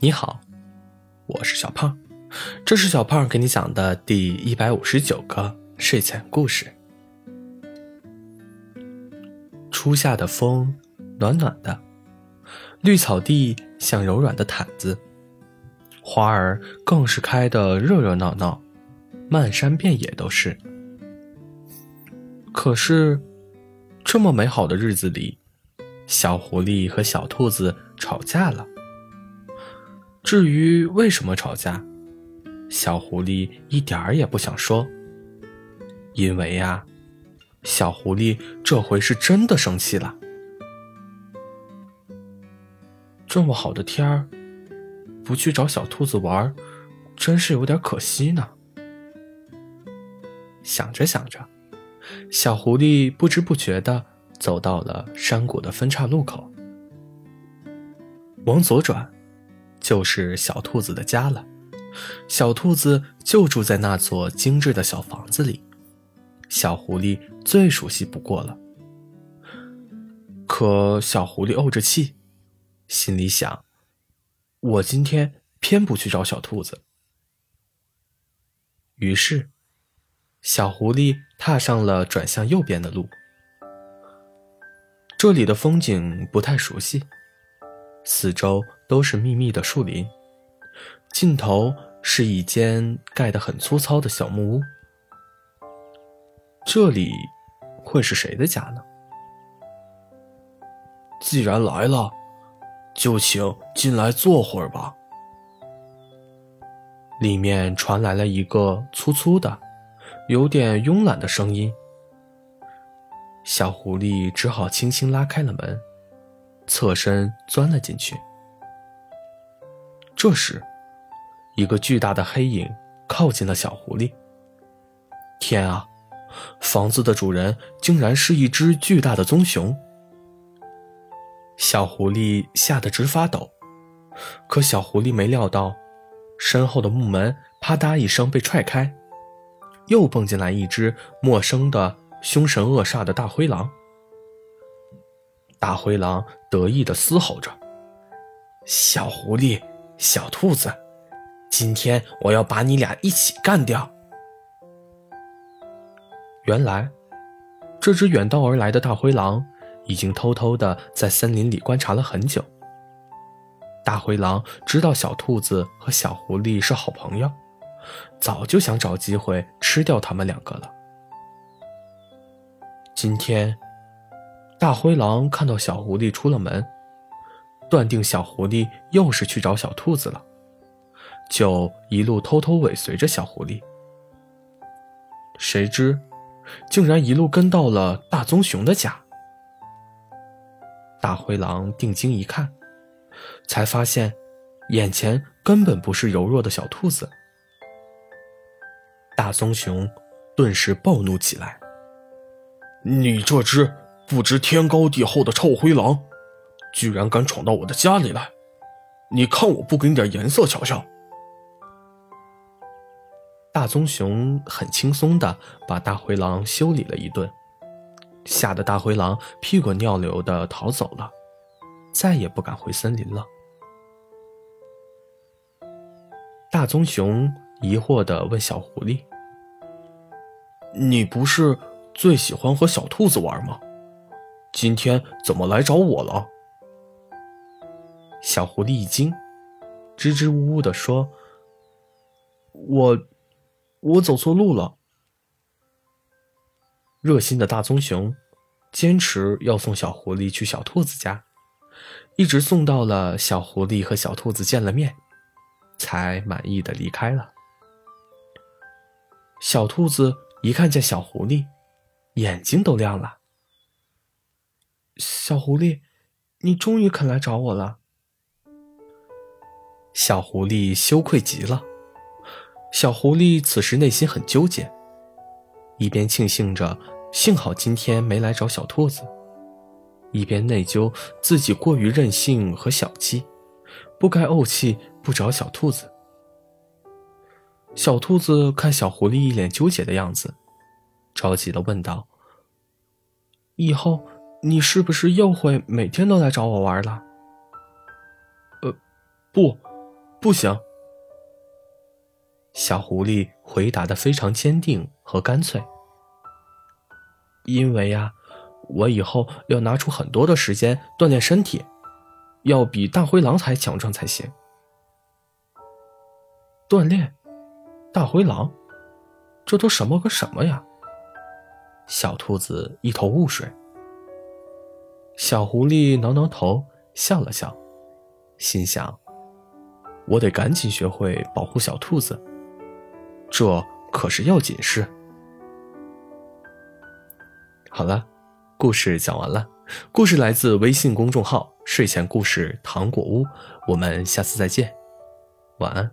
你好，我是小胖，这是小胖给你讲的第一百五十九个睡前故事。初夏的风暖暖的，绿草地像柔软的毯子，花儿更是开得热热闹闹，漫山遍野都是。可是，这么美好的日子里，小狐狸和小兔子吵架了。至于为什么吵架，小狐狸一点儿也不想说。因为呀，小狐狸这回是真的生气了。这么好的天儿，不去找小兔子玩，真是有点可惜呢。想着想着，小狐狸不知不觉的走到了山谷的分岔路口，往左转。就是小兔子的家了，小兔子就住在那座精致的小房子里，小狐狸最熟悉不过了。可小狐狸怄着气，心里想：我今天偏不去找小兔子。于是，小狐狸踏上了转向右边的路。这里的风景不太熟悉。四周都是密密的树林，尽头是一间盖得很粗糙的小木屋。这里会是谁的家呢？既然来了，就请进来坐会儿吧。里面传来了一个粗粗的、有点慵懒的声音。小狐狸只好轻轻拉开了门。侧身钻了进去。这时，一个巨大的黑影靠近了小狐狸。天啊！房子的主人竟然是一只巨大的棕熊。小狐狸吓得直发抖。可小狐狸没料到，身后的木门啪嗒一声被踹开，又蹦进来一只陌生的、凶神恶煞的大灰狼。大灰狼得意的嘶吼着：“小狐狸，小兔子，今天我要把你俩一起干掉！”原来，这只远道而来的大灰狼已经偷偷的在森林里观察了很久。大灰狼知道小兔子和小狐狸是好朋友，早就想找机会吃掉他们两个了。今天。大灰狼看到小狐狸出了门，断定小狐狸又是去找小兔子了，就一路偷偷尾随着小狐狸。谁知，竟然一路跟到了大棕熊的家。大灰狼定睛一看，才发现，眼前根本不是柔弱的小兔子。大棕熊顿时暴怒起来：“你这只……”不知天高地厚的臭灰狼，居然敢闯到我的家里来！你看我不给你点颜色瞧瞧！大棕熊很轻松的把大灰狼修理了一顿，吓得大灰狼屁滚尿流的逃走了，再也不敢回森林了。大棕熊疑惑的问小狐狸：“你不是最喜欢和小兔子玩吗？”今天怎么来找我了？小狐狸一惊，支支吾吾的说：“我，我走错路了。”热心的大棕熊坚持要送小狐狸去小兔子家，一直送到了小狐狸和小兔子见了面，才满意的离开了。小兔子一看见小狐狸，眼睛都亮了。小狐狸，你终于肯来找我了。小狐狸羞愧极了。小狐狸此时内心很纠结，一边庆幸着幸好今天没来找小兔子，一边内疚自己过于任性和小气，不该怄气不找小兔子。小兔子看小狐狸一脸纠结的样子，着急的问道：“以后？”你是不是又会每天都来找我玩了？呃，不，不行。小狐狸回答的非常坚定和干脆。因为呀，我以后要拿出很多的时间锻炼身体，要比大灰狼还强壮才行。锻炼，大灰狼，这都什么跟什么呀？小兔子一头雾水。小狐狸挠挠头，笑了笑，心想：我得赶紧学会保护小兔子。这可是要紧事。好了，故事讲完了。故事来自微信公众号“睡前故事糖果屋”。我们下次再见，晚安。